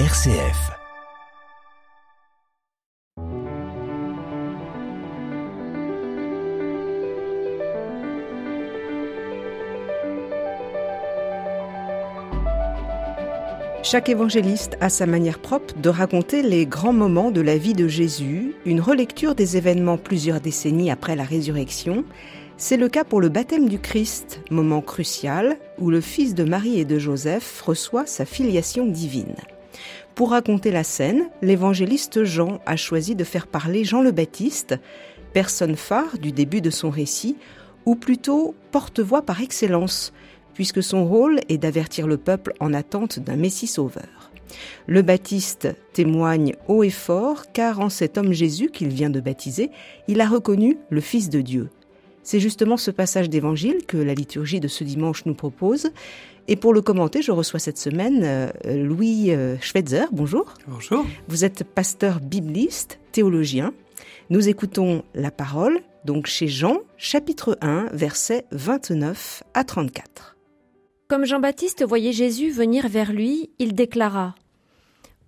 RCF. Chaque évangéliste a sa manière propre de raconter les grands moments de la vie de Jésus, une relecture des événements plusieurs décennies après la résurrection, c'est le cas pour le baptême du Christ, moment crucial où le fils de Marie et de Joseph reçoit sa filiation divine. Pour raconter la scène, l'évangéliste Jean a choisi de faire parler Jean le Baptiste, personne phare du début de son récit, ou plutôt porte-voix par excellence, puisque son rôle est d'avertir le peuple en attente d'un Messie sauveur. Le Baptiste témoigne haut et fort car en cet homme Jésus qu'il vient de baptiser, il a reconnu le Fils de Dieu. C'est justement ce passage d'évangile que la liturgie de ce dimanche nous propose. Et pour le commenter, je reçois cette semaine euh, Louis euh, Schweitzer. Bonjour. Bonjour. Vous êtes pasteur bibliste, théologien. Nous écoutons la parole, donc chez Jean, chapitre 1, versets 29 à 34. Comme Jean-Baptiste voyait Jésus venir vers lui, il déclara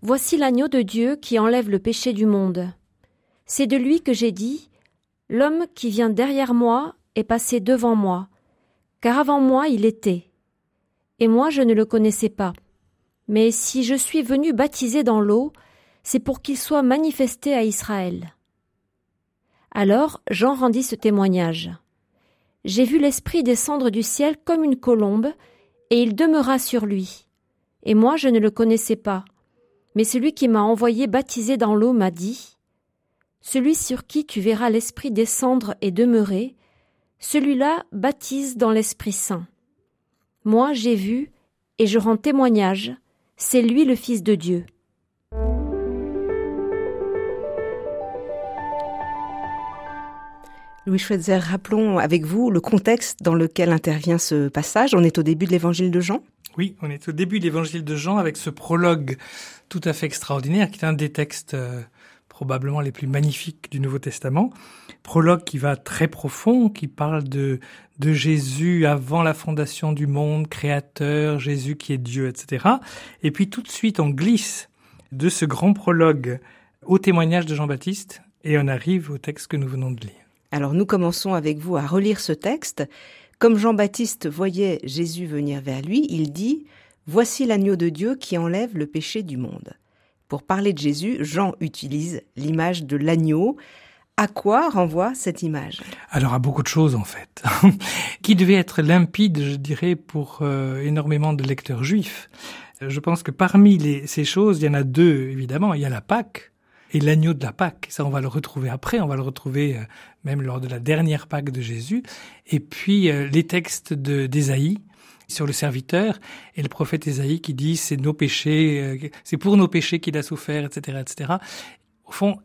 Voici l'agneau de Dieu qui enlève le péché du monde. C'est de lui que j'ai dit L'homme qui vient derrière moi est passé devant moi, car avant moi il était. Et moi je ne le connaissais pas. Mais si je suis venu baptiser dans l'eau, c'est pour qu'il soit manifesté à Israël. Alors Jean rendit ce témoignage. J'ai vu l'Esprit descendre du ciel comme une colombe, et il demeura sur lui. Et moi je ne le connaissais pas. Mais celui qui m'a envoyé baptiser dans l'eau m'a dit celui sur qui tu verras l'Esprit descendre et demeurer, celui-là baptise dans l'Esprit Saint. Moi j'ai vu, et je rends témoignage, c'est lui le Fils de Dieu. Louis Schweitzer, rappelons avec vous le contexte dans lequel intervient ce passage. On est au début de l'évangile de Jean. Oui, on est au début de l'évangile de Jean avec ce prologue tout à fait extraordinaire qui est un des textes euh, probablement les plus magnifiques du Nouveau Testament. Prologue qui va très profond, qui parle de, Jésus avant la fondation du monde, créateur, Jésus qui est Dieu, etc. Et puis tout de suite, on glisse de ce grand prologue au témoignage de Jean-Baptiste et on arrive au texte que nous venons de lire. Alors nous commençons avec vous à relire ce texte. Comme Jean-Baptiste voyait Jésus venir vers lui, il dit Voici l'agneau de Dieu qui enlève le péché du monde. Pour parler de Jésus, Jean utilise l'image de l'agneau. À quoi renvoie cette image? Alors à beaucoup de choses en fait, qui devait être limpide, je dirais, pour euh, énormément de lecteurs juifs. Je pense que parmi ces choses, il y en a deux évidemment. Il y a la Pâque et l'agneau de la Pâque. Ça, on va le retrouver après. On va le retrouver euh, même lors de la dernière Pâque de Jésus. Et puis euh, les textes d'Ésaïe sur le serviteur et le prophète Ésaïe qui dit c'est nos péchés, euh, c'est pour nos péchés qu'il a souffert, etc., etc. Au fond,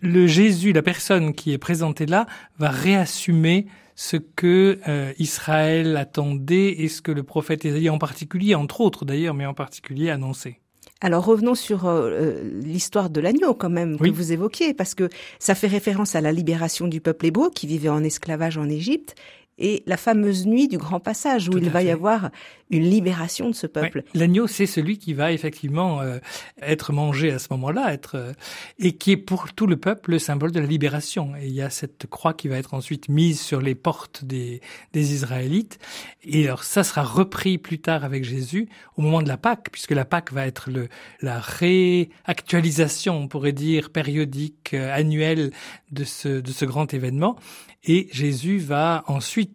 le Jésus, la personne qui est présentée là, va réassumer ce que euh, Israël attendait et ce que le prophète Ésaïe en particulier, entre autres d'ailleurs, mais en particulier annonçait. Alors revenons sur euh, l'histoire de l'agneau quand même que vous évoquiez, parce que ça fait référence à la libération du peuple hébreu qui vivait en esclavage en Égypte et la fameuse nuit du grand passage où il va y avoir une libération de ce peuple. L'agneau, c'est celui qui va effectivement euh, être mangé à ce moment-là, être euh, et qui est pour tout le peuple le symbole de la libération. Et il y a cette croix qui va être ensuite mise sur les portes des, des Israélites. Et alors ça sera repris plus tard avec Jésus au moment de la Pâque, puisque la Pâque va être le, la réactualisation, on pourrait dire périodique, euh, annuelle de ce de ce grand événement. Et Jésus va ensuite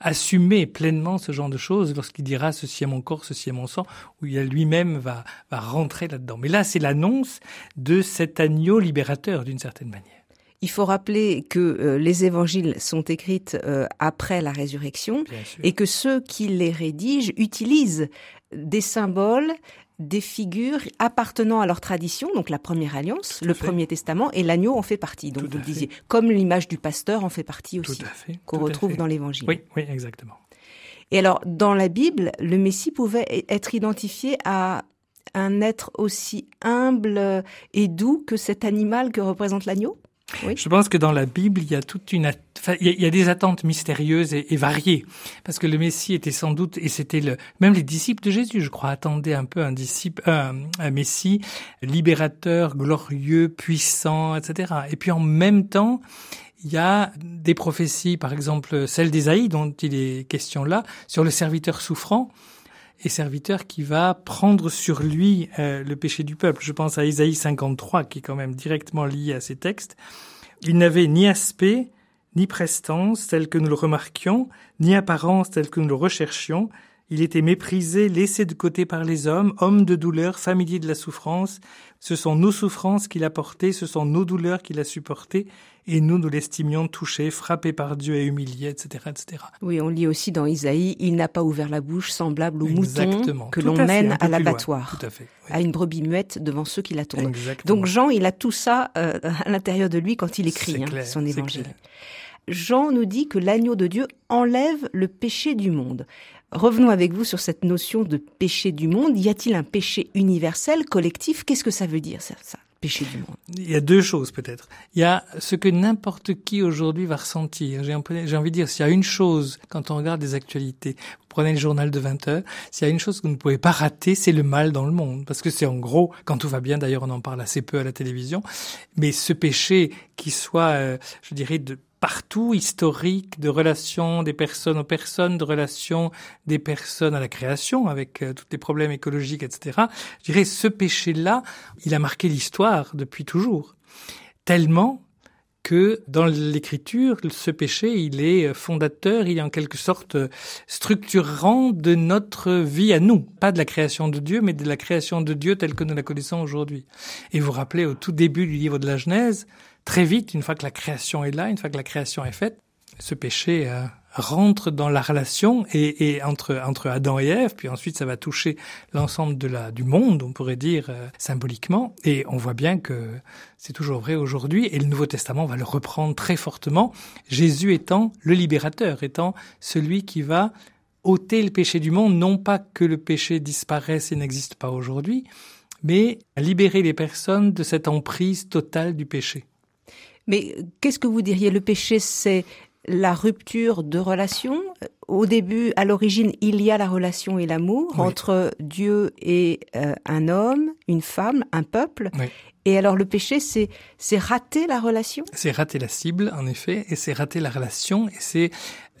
assumer pleinement ce genre de choses lorsqu'il dit ceci est mon corps, ceci est mon sang, où il lui-même va, va rentrer là-dedans. Mais là, c'est l'annonce de cet agneau libérateur d'une certaine manière. Il faut rappeler que euh, les évangiles sont écrits euh, après la résurrection et que ceux qui les rédigent utilisent des symboles, des figures appartenant à leur tradition, donc la première alliance, le premier testament, et l'agneau en fait partie. Donc vous le disiez, comme l'image du pasteur en fait partie aussi, qu'on retrouve dans l'évangile. Oui, oui, exactement. Et alors, dans la Bible, le Messie pouvait être identifié à un être aussi humble et doux que cet animal que représente l'agneau? Je pense que dans la Bible, il y a toute une, il y a des attentes mystérieuses et, variées, parce que le Messie était sans doute, et c'était le, même les disciples de Jésus, je crois, attendaient un peu un disciple, un, Messie libérateur, glorieux, puissant, etc. Et puis en même temps, il y a des prophéties, par exemple celle d'Ésaïe dont il est question là, sur le serviteur souffrant et serviteur qui va prendre sur lui euh, le péché du peuple. Je pense à Isaïe 53 qui est quand même directement lié à ces textes. Il n'avait ni aspect, ni prestance tel que nous le remarquions, ni apparence telle que nous le recherchions. Il était méprisé, laissé de côté par les hommes, homme de douleur, familier de la souffrance. Ce sont nos souffrances qu'il a portées, ce sont nos douleurs qu'il a supportées, et nous, nous l'estimions touché, frappé par Dieu et humilié, etc., etc. Oui, on lit aussi dans Isaïe, il n'a pas ouvert la bouche, semblable au mouton que l'on mène à, l'abattoir, à une brebis muette devant ceux qui l'attendent. Donc Jean, il a tout ça euh, à l'intérieur de lui quand il écrit hein, son évangile. Jean nous dit que l'agneau de Dieu enlève le péché du monde. Revenons avec vous sur cette notion de péché du monde. Y a-t-il un péché universel, collectif? Qu'est-ce que ça veut dire ça, ça péché du monde? Il y a deux choses peut-être. Il y a ce que n'importe qui aujourd'hui va ressentir. J'ai envie de dire, s'il y a une chose, quand on regarde des actualités, vous prenez le journal de 20 heures, s'il y a une chose que vous ne pouvez pas rater, c'est le mal dans le monde. Parce que c'est en gros, quand tout va bien, d'ailleurs on en parle assez peu à la télévision, mais ce péché qui soit, euh, je dirais, de partout historique de relations des personnes aux personnes, de relations des personnes à la création, avec euh, tous les problèmes écologiques, etc. Je dirais, ce péché-là, il a marqué l'histoire depuis toujours. Tellement que dans l'écriture, ce péché, il est fondateur, il est en quelque sorte structurant de notre vie à nous. Pas de la création de Dieu, mais de la création de Dieu telle que nous la connaissons aujourd'hui. Et vous vous rappelez, au tout début du livre de la Genèse, très vite, une fois que la création est là, une fois que la création est faite, ce péché euh, rentre dans la relation et, et, entre entre Adam et Ève, puis ensuite ça va toucher l'ensemble de la du monde, on pourrait dire euh, symboliquement, et on voit bien que c'est toujours vrai aujourd'hui, et le Nouveau Testament va le reprendre très fortement. Jésus étant le libérateur, étant celui qui va ôter le péché du monde, non pas que le péché disparaisse et n'existe pas aujourd'hui, mais libérer les personnes de cette emprise totale du péché. Mais qu'est-ce que vous diriez? Le péché, c'est la rupture de relation? Au début, à l'origine, il y a la relation et l'amour entre Dieu et euh, un homme, une femme, un peuple. Et alors le péché, c'est c'est rater la relation? C'est rater la cible, en effet, et c'est rater la relation, et c'est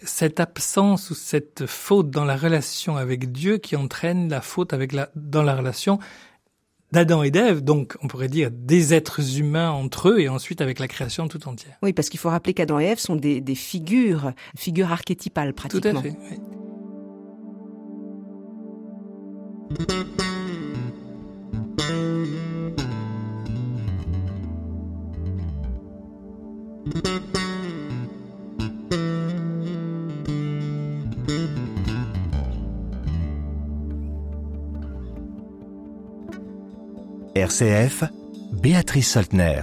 cette absence ou cette faute dans la relation avec Dieu qui entraîne la faute avec la dans la relation d'Adam et d'Ève, donc on pourrait dire des êtres humains entre eux et ensuite avec la création tout entière. Oui, parce qu'il faut rappeler qu'Adam et Ève sont des, des, figures, figures archétypales pratiquement. Tout à fait. Oui. RCF, Béatrice Soltner.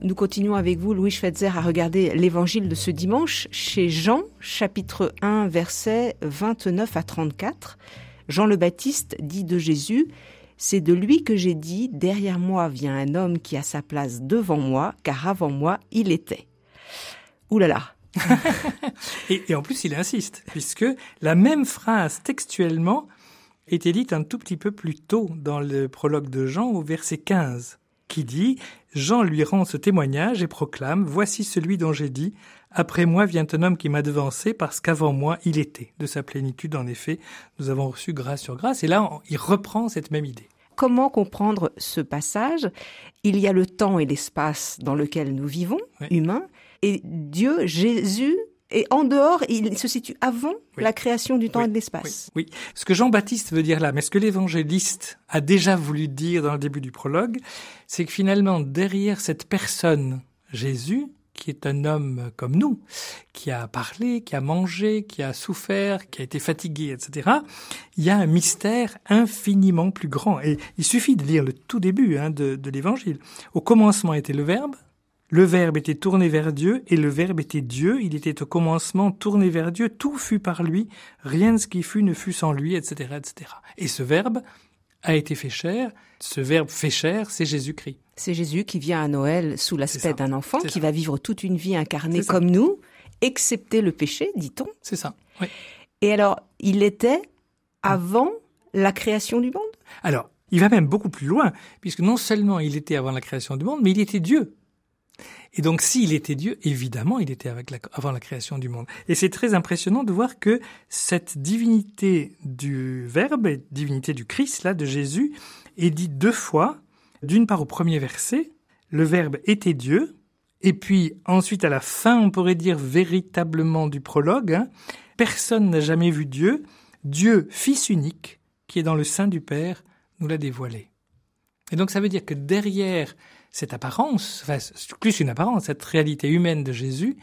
Nous continuons avec vous, Louis Schweitzer, à regarder l'évangile de ce dimanche chez Jean, chapitre 1, versets 29 à 34. Jean le Baptiste dit de Jésus, C'est de lui que j'ai dit, derrière moi vient un homme qui a sa place devant moi, car avant moi il était. Ouh là là. et, et en plus il insiste, puisque la même phrase textuellement était dite un tout petit peu plus tôt dans le prologue de Jean au verset 15, qui dit Jean lui rend ce témoignage et proclame Voici celui dont j'ai dit Après moi vient un homme qui m'a devancé parce qu'avant moi il était. De sa plénitude, en effet, nous avons reçu grâce sur grâce. Et là, il reprend cette même idée. Comment comprendre ce passage? Il y a le temps et l'espace dans lequel nous vivons, humains, et Dieu, Jésus, et en dehors, il se situe avant la création du temps et de l'espace. Oui. Ce que Jean-Baptiste veut dire là, mais ce que l'évangéliste a déjà voulu dire dans le début du prologue, c'est que finalement, derrière cette personne, Jésus, qui est un homme comme nous, qui a parlé, qui a mangé, qui a souffert, qui a été fatigué, etc., il y a un mystère infiniment plus grand. Et il suffit de lire le tout début hein, de, de l'évangile. Au commencement était le Verbe, le Verbe était tourné vers Dieu et le Verbe était Dieu. Il était au commencement tourné vers Dieu. Tout fut par lui. Rien de ce qui fut ne fut sans lui, etc., etc. Et ce Verbe a été fait chair. Ce verbe fait chair, c'est Jésus-Christ. C'est Jésus qui vient à Noël sous l'aspect d'un enfant qui va vivre toute une vie incarnée comme nous, excepté le péché, dit-on. C'est ça. Oui. Et alors, il était avant la création du monde? Alors, il va même beaucoup plus loin, puisque non seulement il était avant la création du monde, mais il était Dieu. Et donc, s'il était Dieu, évidemment, il était avec avant la création du monde. Et c'est très impressionnant de voir que cette divinité du Verbe, divinité du Christ, là, de Jésus, est dit deux fois. D'une part, au premier verset, le Verbe était Dieu, et puis ensuite, à la fin, on pourrait dire véritablement du prologue, hein, personne n'a jamais vu Dieu, Dieu, Fils unique, qui est dans le sein du Père, nous l'a dévoilé. Et donc ça veut dire que derrière cette apparence, enfin, plus une apparence, cette réalité humaine de Jésus,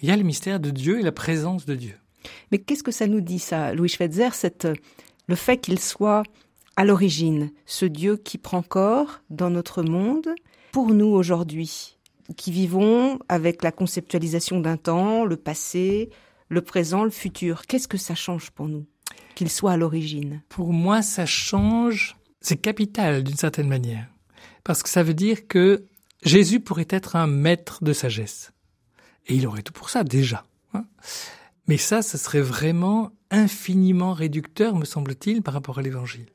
il y a le mystère de Dieu et la présence de Dieu. Mais qu'est-ce que ça nous dit, ça, Louis Schweitzer, cette, le fait qu'il soit à l'origine, ce Dieu qui prend corps dans notre monde, pour nous aujourd'hui, qui vivons avec la conceptualisation d'un temps, le passé, le présent, le futur, qu'est-ce que ça change pour nous, qu'il soit à l'origine? Pour moi, ça change, c'est capital d'une certaine manière parce que ça veut dire que Jésus pourrait être un maître de sagesse. Et il aurait tout pour ça déjà. Hein. Mais ça, ce serait vraiment infiniment réducteur, me semble-t-il, par rapport à l'Évangile.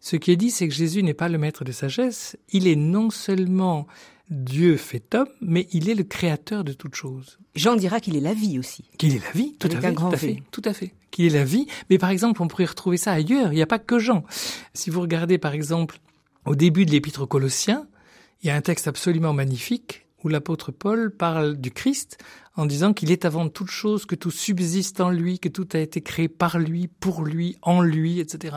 Ce qui est dit, c'est que Jésus n'est pas le maître de sagesse, il est non seulement Dieu fait homme, mais il est le créateur de toutes choses. Jean dira qu'il est la vie aussi. Qu'il est la vie, tout à fait, tout à fait, tout à fait. Qu'il est la vie, mais par exemple, on pourrait retrouver ça ailleurs. Il n'y a pas que Jean. Si vous regardez par exemple au début de l'épître aux Colossiens, il y a un texte absolument magnifique où l'apôtre Paul parle du Christ en disant qu'il est avant toute chose, que tout subsiste en lui, que tout a été créé par lui, pour lui, en lui, etc.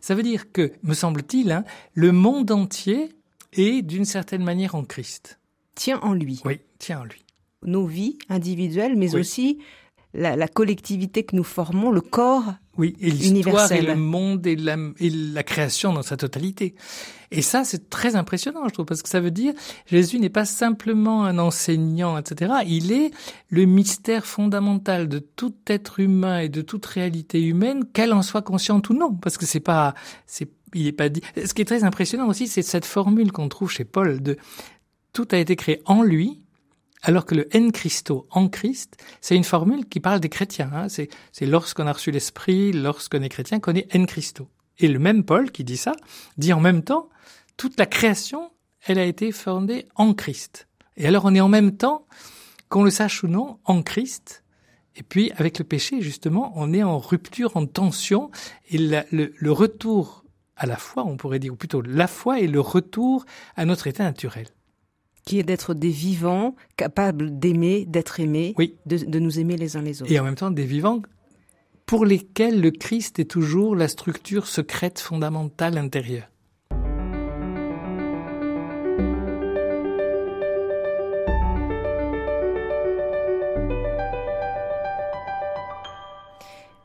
Ça veut dire que, me semble-t-il, hein, le monde entier est d'une certaine manière en Christ. Tient en lui. Oui, tient en lui. Nos vies individuelles, mais aussi la, collectivité que nous formons, le corps oui, et l'histoire et le monde et la, et la création dans sa totalité. Et ça, c'est très impressionnant, je trouve, parce que ça veut dire Jésus n'est pas simplement un enseignant, etc. Il est le mystère fondamental de tout être humain et de toute réalité humaine, qu'elle en soit consciente ou non, parce que c'est pas, c'est, il est pas dit. Ce qui est très impressionnant aussi, c'est cette formule qu'on trouve chez Paul de tout a été créé en lui, alors que le en Christo, en Christ, c'est une formule qui parle des chrétiens. Hein. C'est, lorsqu'on a reçu l'Esprit, lorsqu'on est chrétien, qu'on est en Christo. Et le même Paul qui dit ça, dit en même temps, toute la création, elle a été fondée en Christ. Et alors on est en même temps, qu'on le sache ou non, en Christ. Et puis avec le péché, justement, on est en rupture, en tension, et le, le retour à la foi, on pourrait dire, ou plutôt la foi est le retour à notre état naturel qui est d'être des vivants capables d'aimer, d'être aimés, de, nous aimer les uns les autres. Et en même temps des vivants pour lesquels le Christ est toujours la structure secrète fondamentale intérieure.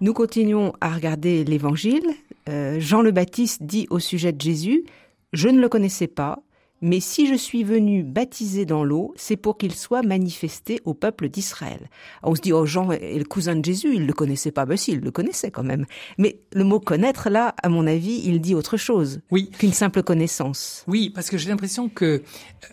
Nous continuons à regarder l'Évangile. Euh, Jean le Baptiste dit au sujet de Jésus, Je ne le connaissais pas, mais si je suis venu baptiser dans l'eau, c'est pour qu'il soit manifesté au peuple d'Israël. On se dit, oh, Jean est le cousin de Jésus, il le connaissait pas. Ben si, il le connaissait quand même. Mais le mot connaître, là, à mon avis, il dit autre chose. Oui. Qu'une simple connaissance. Oui, parce que j'ai l'impression que,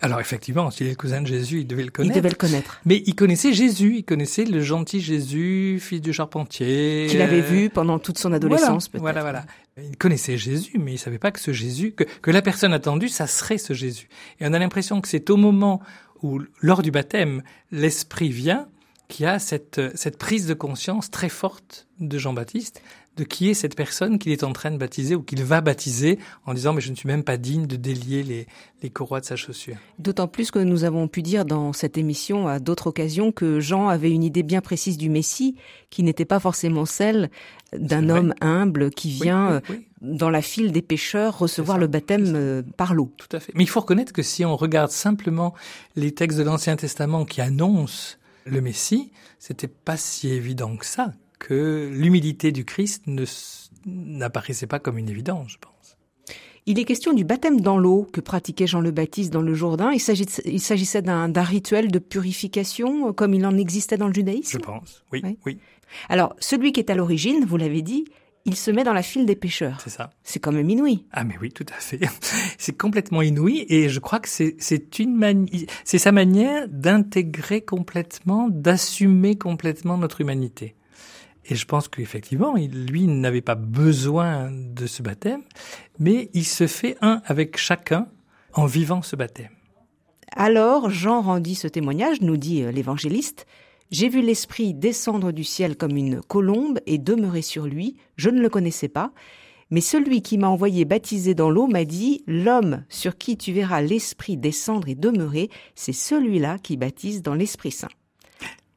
alors effectivement, s'il est le cousin de Jésus, il devait le connaître. Il devait le connaître. Mais il connaissait Jésus, il connaissait le gentil Jésus, fils du charpentier. Qu'il avait vu pendant toute son adolescence, peut-être. Voilà, voilà. Il connaissait Jésus, mais il savait pas que ce Jésus, que, la personne attendue, ça serait ce Jésus. Et on a l'impression que c'est au moment où, lors du baptême, l'Esprit vient, qu'il y a cette, cette prise de conscience très forte de Jean-Baptiste de qui est cette personne qu'il est en train de baptiser ou qu'il va baptiser en disant mais je ne suis même pas digne de délier les, les courroies de sa chaussure. D'autant plus que nous avons pu dire dans cette émission à d'autres occasions que Jean avait une idée bien précise du Messie qui n'était pas forcément celle d'un homme humble qui vient euh, dans la file des pêcheurs recevoir le baptême euh, par l'eau. Tout à fait. Mais il faut reconnaître que si on regarde simplement les textes de l'Ancien Testament qui annoncent le Messie, c'était pas si évident que ça que l'humilité du Christ n'apparaissait pas comme une évidence, je pense. Il est question du baptême dans l'eau que pratiquait Jean le Baptiste dans le Jourdain. Il s'agissait d'un rituel de purification comme il en existait dans le judaïsme? Je pense, oui, oui. Alors, celui qui est à l'origine, vous l'avez dit, il se met dans la file des pêcheurs. C'est ça. C'est quand même inouï. Ah mais oui, tout à fait. C'est complètement inouï et je crois que c'est c'est une mani c'est sa manière d'intégrer complètement, d'assumer complètement notre humanité. Et je pense qu'effectivement, lui n'avait pas besoin de ce baptême, mais il se fait un avec chacun en vivant ce baptême. Alors Jean rendit ce témoignage, nous dit euh, l'évangéliste. J'ai vu l'Esprit descendre du ciel comme une colombe et demeurer sur lui. Je ne le connaissais pas. Mais celui qui m'a envoyé baptiser dans l'eau m'a dit, L'homme sur qui tu verras l'Esprit descendre et demeurer, c'est celui-là qui baptise dans l'Esprit Saint.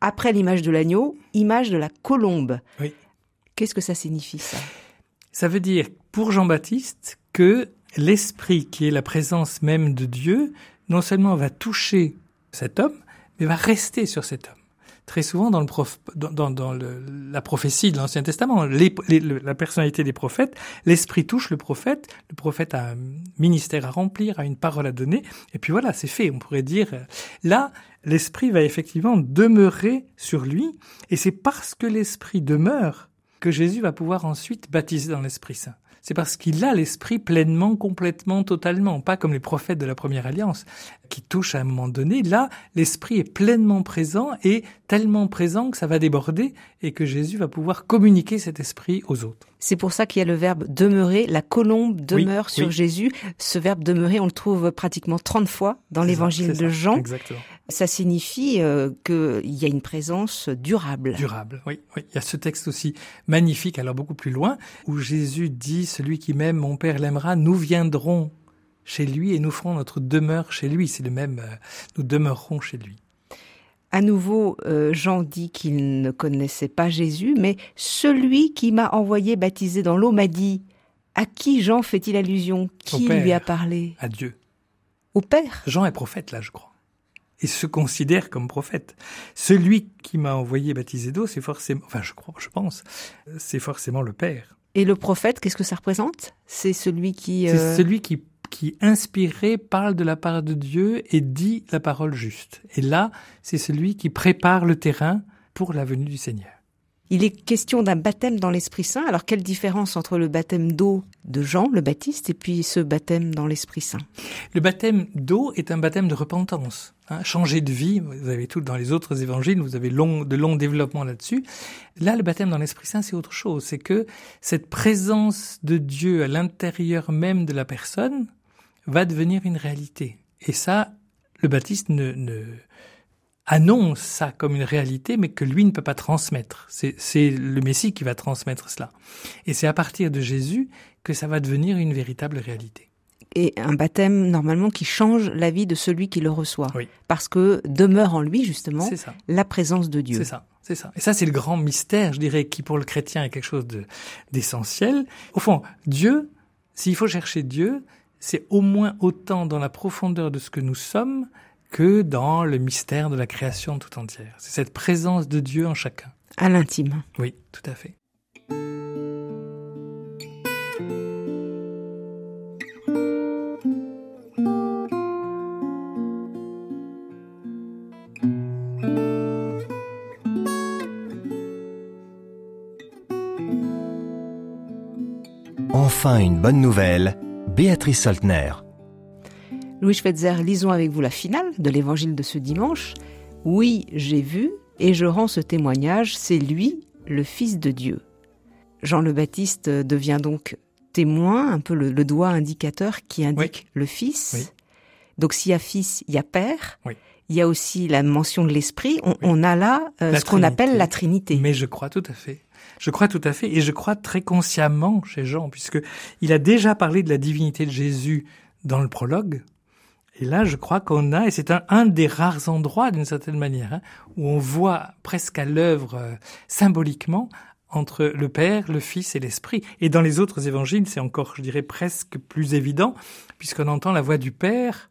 Après l'image de l'agneau, image de la colombe. Oui. Qu'est-ce que ça signifie ça? Ça veut dire pour Jean-Baptiste que l'Esprit qui est la présence même de Dieu, non seulement va toucher cet homme, mais va rester sur cet homme très souvent dans, la prophétie de l'Ancien Testament, la personnalité des prophètes, l'esprit touche le prophète, le prophète a un ministère à remplir, a une parole à donner, et puis voilà, c'est fait. On pourrait dire, là, l'esprit va effectivement demeurer sur lui, et c'est parce que l'esprit demeure que Jésus va pouvoir ensuite baptiser dans l'Esprit Saint c'est parce qu'il a l'esprit pleinement, complètement, totalement, pas comme les prophètes de la première alliance qui touchent à un moment donné. Là, l'esprit est pleinement présent et tellement présent que ça va déborder et que Jésus va pouvoir communiquer cet esprit aux autres. C'est pour ça qu'il y a le verbe demeurer. La colombe demeure sur Jésus. Ce verbe demeurer, on le trouve pratiquement 30 fois dans l'évangile de Jean. Exactement. Ça signifie euh, qu'il y a une présence durable. Durable, oui, oui. Il y a ce texte aussi magnifique, alors beaucoup plus loin, où Jésus dit, celui qui m'aime, mon Père l'aimera, nous viendrons chez lui et nous ferons notre demeure chez lui. C'est le même, euh, nous demeurerons chez lui. À nouveau, euh, Jean dit qu'il ne connaissait pas Jésus, mais celui qui m'a envoyé baptiser dans l'eau m'a dit, à qui Jean fait-il allusion? Qui lui a parlé? À Dieu. Au Père Jean est prophète, là, je crois. Et se considère comme prophète. Celui qui m'a envoyé baptiser d'eau, c'est forcément, enfin, je crois, je pense, c'est forcément le Père. Et le prophète, qu'est-ce que ça représente? C'est celui qui... C'est euh, celui qui qui, inspiré, parle de la part de Dieu et dit la parole juste. Et là, c'est celui qui prépare le terrain pour la venue du Seigneur. Il est question d'un baptême dans l'Esprit Saint. Alors quelle différence entre le baptême d'eau de Jean le Baptiste et puis ce baptême dans l'Esprit Saint? Le baptême d'eau est un baptême de repentance. Hein, changer de vie, vous avez tout dans les autres évangiles, vous avez de longs développements là-dessus. Là, le baptême dans l'Esprit Saint, c'est autre chose. C'est que cette présence de Dieu à l'intérieur même de la personne, va devenir une réalité. Et ça, le baptiste ne annonce ça comme une réalité, mais que lui ne peut pas transmettre. C'est le Messie qui va transmettre cela. Et c'est à partir de Jésus que ça va devenir une véritable réalité. Et un baptême normalement qui change la vie de celui qui le reçoit, oui. parce que demeure en lui justement la présence de Dieu. C'est ça, c'est ça. Et ça c'est le grand mystère, je dirais, qui pour le chrétien est quelque chose d'essentiel. Au fond, Dieu, s'il faut chercher Dieu, c'est au moins autant dans la profondeur de ce que nous sommes que dans le mystère de la création tout entière. C'est cette présence de Dieu en chacun. À l'intime. Oui, tout à fait. Enfin une bonne nouvelle Béatrice Soltner. Louis Schweitzer, lisons avec vous la finale de l'évangile de ce dimanche. Oui, j'ai vu, et je rends ce témoignage, c'est lui, le Fils de Dieu. Jean le Baptiste devient donc témoin, un peu le, doigt indicateur qui indique le Fils. Donc s'il y a Fils, il y a Père. Il y a aussi la mention de l'Esprit. On, a là euh, ce qu'on appelle la Trinité. Mais je crois tout à fait. Je crois tout à fait, et je crois très consciemment chez Jean, puisque il a déjà parlé de la divinité de Jésus dans le prologue. Et là, je crois qu'on a, et c'est un, des rares endroits, d'une certaine manière, hein, où on voit presque à l'œuvre euh, symboliquement entre le Père, le Fils et l'Esprit. Et dans les autres évangiles, c'est encore, je dirais, presque plus évident, puisqu'on entend la voix du Père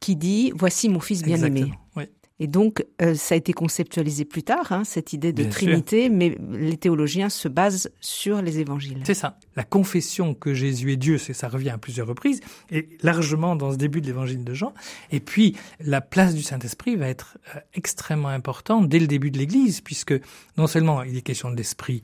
qui dit Voici mon Fils bien-aimé. Oui. Et donc, euh, ça a été conceptualisé plus tard, hein, cette idée de Trinité, mais les théologiens se basent sur les évangiles. C'est ça. La confession que Jésus est Dieu, c'est ça revient à plusieurs reprises, et largement dans ce début de l'évangile de Jean. Et puis, la place du Saint-Esprit va être euh, extrêmement importante dès le début de l'Église, puisque non seulement il est question de l'Esprit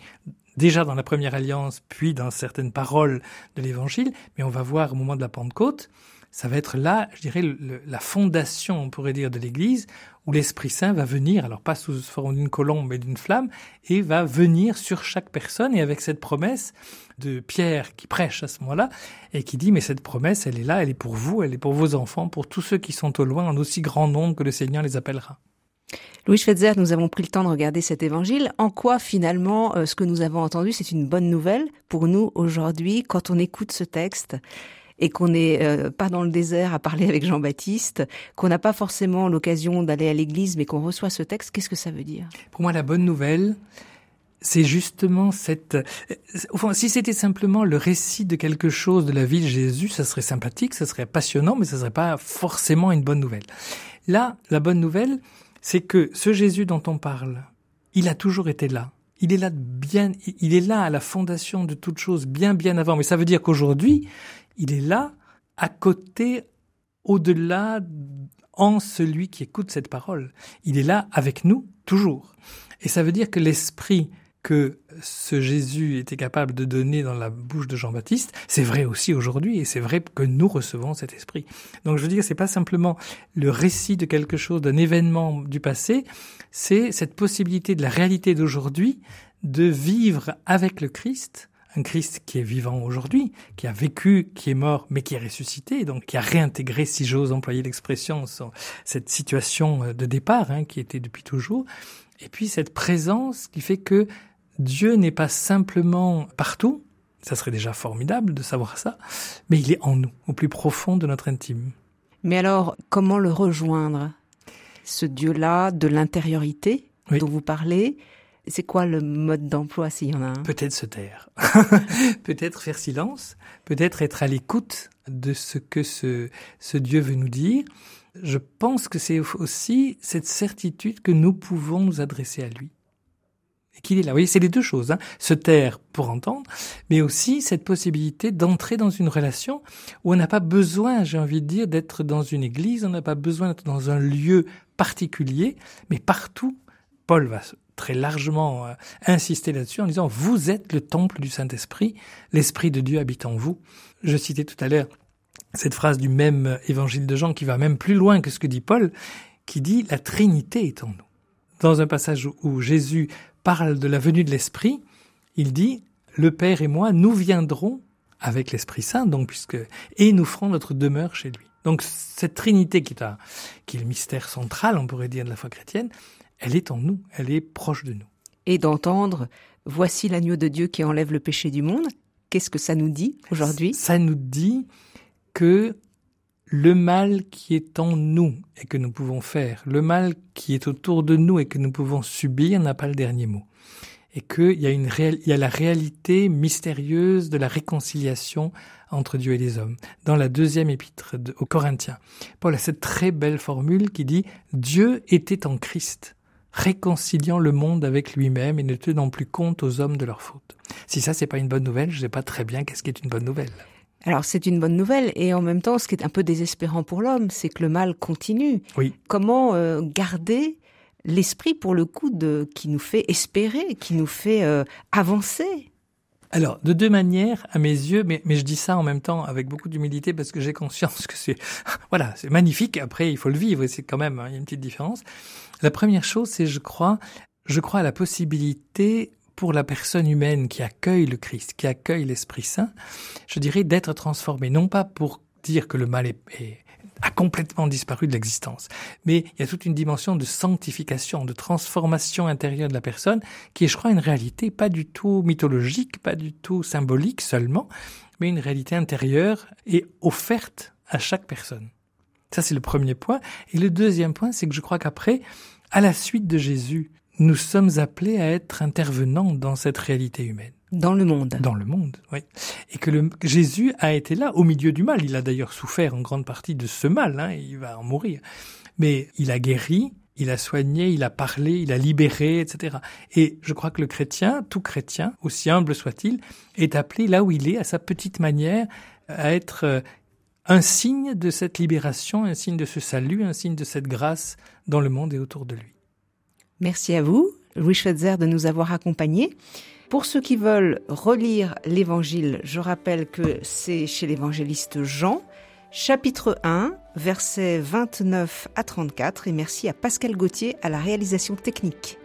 déjà dans la première alliance, puis dans certaines paroles de l'évangile, mais on va voir au moment de la Pentecôte, ça va être là, je dirais, la fondation, on pourrait dire, de l'Église, où l'Esprit Saint va venir, alors pas sous forme d'une colombe, mais d'une flamme, et va venir sur chaque personne, et avec cette promesse de Pierre qui prêche à ce moment-là, et qui dit, mais cette promesse, elle est là, elle est pour vous, elle est pour vos enfants, pour tous ceux qui sont au loin, en aussi grand nombre que le Seigneur les appellera. Louis Schweitzer, nous avons pris le temps de regarder cet évangile. En quoi finalement euh, ce que nous avons entendu, c'est une bonne nouvelle pour nous aujourd'hui quand on écoute ce texte? Et qu'on n'est euh, pas dans le désert à parler avec Jean-Baptiste, qu'on n'a pas forcément l'occasion d'aller à l'église, mais qu'on reçoit ce texte, qu'est-ce que ça veut dire? Pour moi, la bonne nouvelle, c'est justement cette... Enfin, si c'était simplement le récit de quelque chose de la vie de Jésus, ça serait sympathique, ça serait passionnant, mais ça serait pas forcément une bonne nouvelle. Là, la bonne nouvelle, c'est que ce Jésus dont on parle, il a toujours été là. Il est là bien, il est là à la fondation de toute chose bien bien avant. Mais ça veut dire qu'aujourd'hui, il est là, à côté, au-delà, en celui qui écoute cette parole. Il est là avec nous, toujours. Et ça veut dire que l'esprit que ce Jésus était capable de donner dans la bouche de Jean-Baptiste, c'est vrai aussi aujourd'hui, et c'est vrai que nous recevons cet esprit. Donc je veux dire, c'est pas simplement le récit de quelque chose, d'un événement du passé, c'est cette possibilité de la réalité d'aujourd'hui de vivre avec le Christ un Christ qui est vivant aujourd'hui, qui a vécu, qui est mort, mais qui est ressuscité, donc qui a réintégré, si j'ose employer l'expression, cette situation de départ, hein, qui était depuis toujours. Et puis cette présence qui fait que Dieu n'est pas simplement partout, ça serait déjà formidable de savoir ça, mais il est en nous, au plus profond de notre intime. Mais alors, comment le rejoindre? Ce Dieu-là de l'intériorité dont vous parlez, c'est quoi le mode d'emploi s'il y en a un? Peut-être se taire, peut-être faire silence, peut-être être à l'écoute de ce que ce, ce Dieu veut nous dire. Je pense que c'est aussi cette certitude que nous pouvons nous adresser à lui. Et qu'il est là. Vous voyez, c'est les deux choses. Hein. Se taire pour entendre, mais aussi cette possibilité d'entrer dans une relation où on n'a pas besoin, j'ai envie de dire, d'être dans une église, on n'a pas besoin d'être dans un lieu particulier, mais partout, Paul va très largement euh, insisté là-dessus en disant vous êtes le temple du Saint-Esprit, l'Esprit de Dieu habite en vous. Je citais tout à l'heure cette phrase du même évangile de Jean qui va même plus loin que ce que dit Paul, qui dit la Trinité est en nous. Dans un passage où Jésus parle de la venue de l'Esprit, il dit le Père et moi, nous viendrons avec l'Esprit Saint, donc puisque et nous ferons notre demeure chez lui. Donc cette Trinité qui est, qui est le mystère central, on pourrait dire, de la foi chrétienne, elle est en nous, elle est proche de nous. Et d'entendre Voici l'agneau de Dieu qui enlève le péché du monde, qu'est-ce que ça nous dit aujourd'hui? Ça nous dit que le mal qui est en nous et que nous pouvons faire, le mal qui est autour de nous et que nous pouvons subir n'a pas le dernier mot. Et qu'il y a une il y a la réalité mystérieuse de la réconciliation entre Dieu et les hommes. Dans la deuxième épître aux Corinthiens, Paul a cette très belle formule qui dit Dieu était en Christ réconciliant le monde avec lui-même et ne tenant plus compte aux hommes de leurs fautes. Si ça, c'est pas une bonne nouvelle, je sais pas très bien qu'est-ce qui est une bonne nouvelle. Alors c'est une bonne nouvelle et en même temps, ce qui est un peu désespérant pour l'homme, c'est que le mal continue. Oui. Comment euh, garder l'esprit pour le coup de qui nous fait espérer, qui nous fait euh, avancer? Alors, de deux manières, à mes yeux, mais, mais je dis ça en même temps avec beaucoup d'humilité parce que j'ai conscience que c'est, voilà, c'est magnifique. Après, il faut le vivre et c'est quand même, hein, il y a une petite différence. La première chose, c'est, je crois, je crois à la possibilité pour la personne humaine qui accueille le Christ, qui accueille l'Esprit Saint, je dirais d'être transformé, non pas pour dire que le mal est, a complètement disparu de l'existence. Mais il y a toute une dimension de sanctification, de transformation intérieure de la personne, qui est, je crois, une réalité pas du tout mythologique, pas du tout symbolique seulement, mais une réalité intérieure et offerte à chaque personne. Ça, c'est le premier point. Et le deuxième point, c'est que je crois qu'après, à la suite de Jésus, nous sommes appelés à être intervenants dans cette réalité humaine. Dans le monde. Dans le monde, oui. Et que le, Jésus a été là, au milieu du mal. Il a d'ailleurs souffert en grande partie de ce mal, hein, il va en mourir. Mais il a guéri, il a soigné, il a parlé, il a libéré, etc. Et je crois que le chrétien, tout chrétien, aussi humble soit-il, est appelé là où il est, à sa petite manière, à être euh, un signe de cette libération, un signe de ce salut, un signe de cette grâce dans le monde et autour de lui. Merci à vous, Louis Schweitzer, de nous avoir accompagnés. Pour ceux qui veulent relire l'évangile, je rappelle que c'est chez l'évangéliste Jean, chapitre 1, versets 29 à 34, et merci à Pascal Gauthier à la réalisation technique.